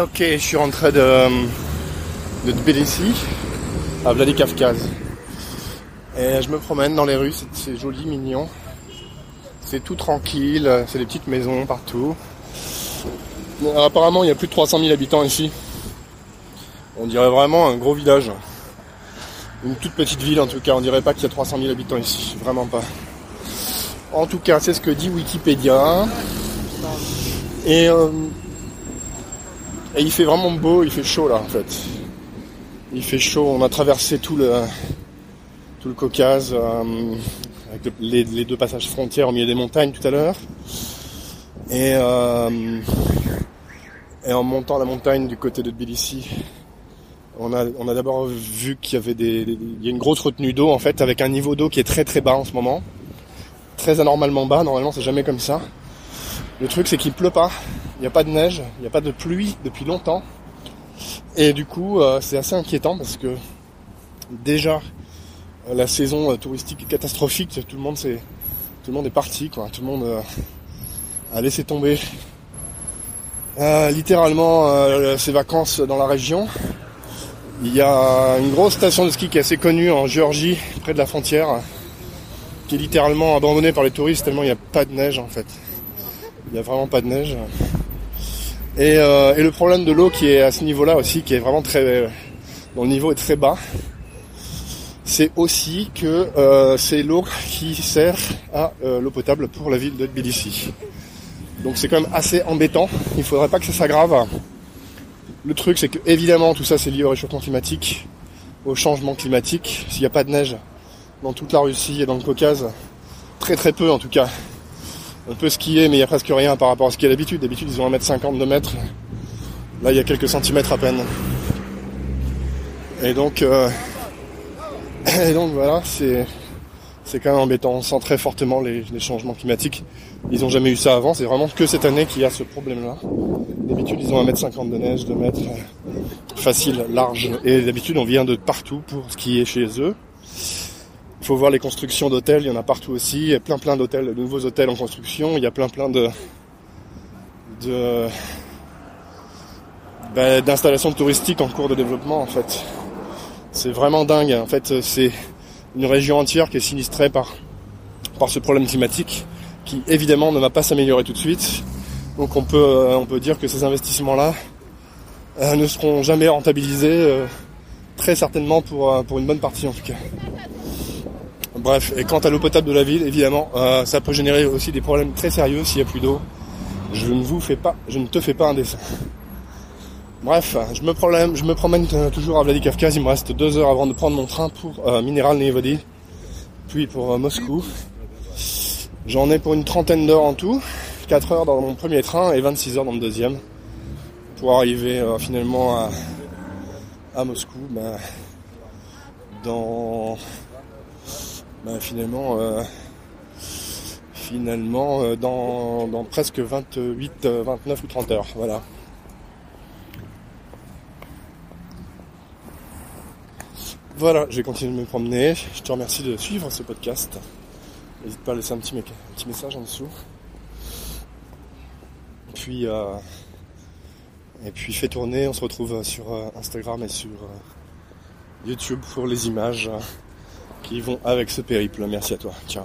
Ok, je suis rentré de, de Tbilissi à Vladikavkaz. Et je me promène dans les rues, c'est- joli, mignon. C'est tout tranquille, c'est des petites maisons partout. Apparemment, il y a plus de 300 000 habitants ici. On dirait vraiment un gros village. Une toute petite ville en tout cas, on dirait pas qu'il y a 300 000 habitants ici, vraiment pas. En tout cas, c'est ce que dit Wikipédia. Et, euh, et il fait vraiment beau, il fait chaud là en fait. Il fait chaud, on a traversé tout le, tout le Caucase, euh, avec le- les, deux passages frontières au milieu des montagnes tout à l'heure. Et, euh, en montant la montagne du côté de Tbilissi, on a, d'abord vu qu'il y avait des, des- il y a une grosse retenue d'eau en fait, avec un niveau d'eau qui est très très bas en ce moment. Très anormalement bas, normalement c'est jamais comme ça. Le truc c'est qu'il pleut pas, il n'y a pas de neige, il n'y a pas de pluie depuis longtemps. Et du coup euh, c'est assez inquiétant parce que déjà euh, la saison euh, touristique est catastrophique, tout le monde c'est tout le monde est parti quoi, tout le monde a laissé tomber littéralement ses vacances dans la région. Il y a une grosse station de ski qui est assez connue en Géorgie, près de la frontière, qui est littéralement abandonnée par les touristes tellement il n'y a pas de neige en fait. Il n'y a vraiment pas de neige. Et, euh, et le problème de l'eau qui est à ce niveau-là aussi, qui est vraiment très, dont le niveau est très bas, c'est aussi que euh, c'est l'eau qui sert à euh, l'eau potable pour la ville de Tbilissi. Donc c'est quand même assez embêtant. Il faudrait pas que ça s'aggrave. Le truc, c'est que évidemment tout ça c'est lié au réchauffement climatique, au changement climatique. S'il n'y a pas de neige dans toute la Russie et dans le Caucase, très très peu en tout cas. On peut skier, mais il n'y a presque rien par rapport à ce qu'il y a d'habitude. D'habitude, ils ont 1m50 de mètres. Là, il y a quelques centimètres à peine. Et donc, euh, et donc voilà, c'est quand même embêtant. On sent très fortement les, les changements climatiques. Ils n'ont jamais eu ça avant. C'est vraiment que cette année qu'il y a ce problème-là. D'habitude, ils ont 1m50 de neige, 2 mètres, euh, facile, large. Et d'habitude, on vient de partout pour skier chez eux. Il faut voir les constructions d'hôtels, il y en a partout aussi. Il y a plein plein d'hôtels, de nouveaux hôtels en construction. Il y a plein plein de, de bah, d'installations touristiques en cours de développement en fait. C'est vraiment dingue. En fait, c'est une région entière qui est sinistrée par par ce problème climatique, qui évidemment ne va pas s'améliorer tout de suite. Donc on peut euh, on peut dire que ces investissements-là euh, ne seront jamais rentabilisés, euh, très certainement pour pour une bonne partie en tout cas. Bref, et quant à l'eau potable de la ville, évidemment, euh, ça peut générer aussi des problèmes très sérieux s'il n'y a plus d'eau. Je ne vous fais pas, je ne te fais pas un dessin. Bref, je me, promène, euh, toujours à Vladikavkaz, il me reste deux heures avant de prendre mon train pour euh, Mineral Nevody, puis pour euh, Moscou. J'en ai pour une trentaine d'heures en tout, 4 heures dans mon premier train et 26 heures dans le deuxième, pour arriver finalement à, à Moscou ben, dans bah, finalement, euh, finalement euh, dans, dans presque 28, euh, 29 ou 30 heures. Voilà. Voilà, je vais continuer de me promener. Je te remercie de suivre ce podcast. N'hésite pas à laisser un petit, message en dessous. Puis, euh, et puis fais tourner. On se retrouve sur euh, Instagram et sur euh, YouTube pour les images euh, qui vont avec ce périple. Merci à toi. Ciao.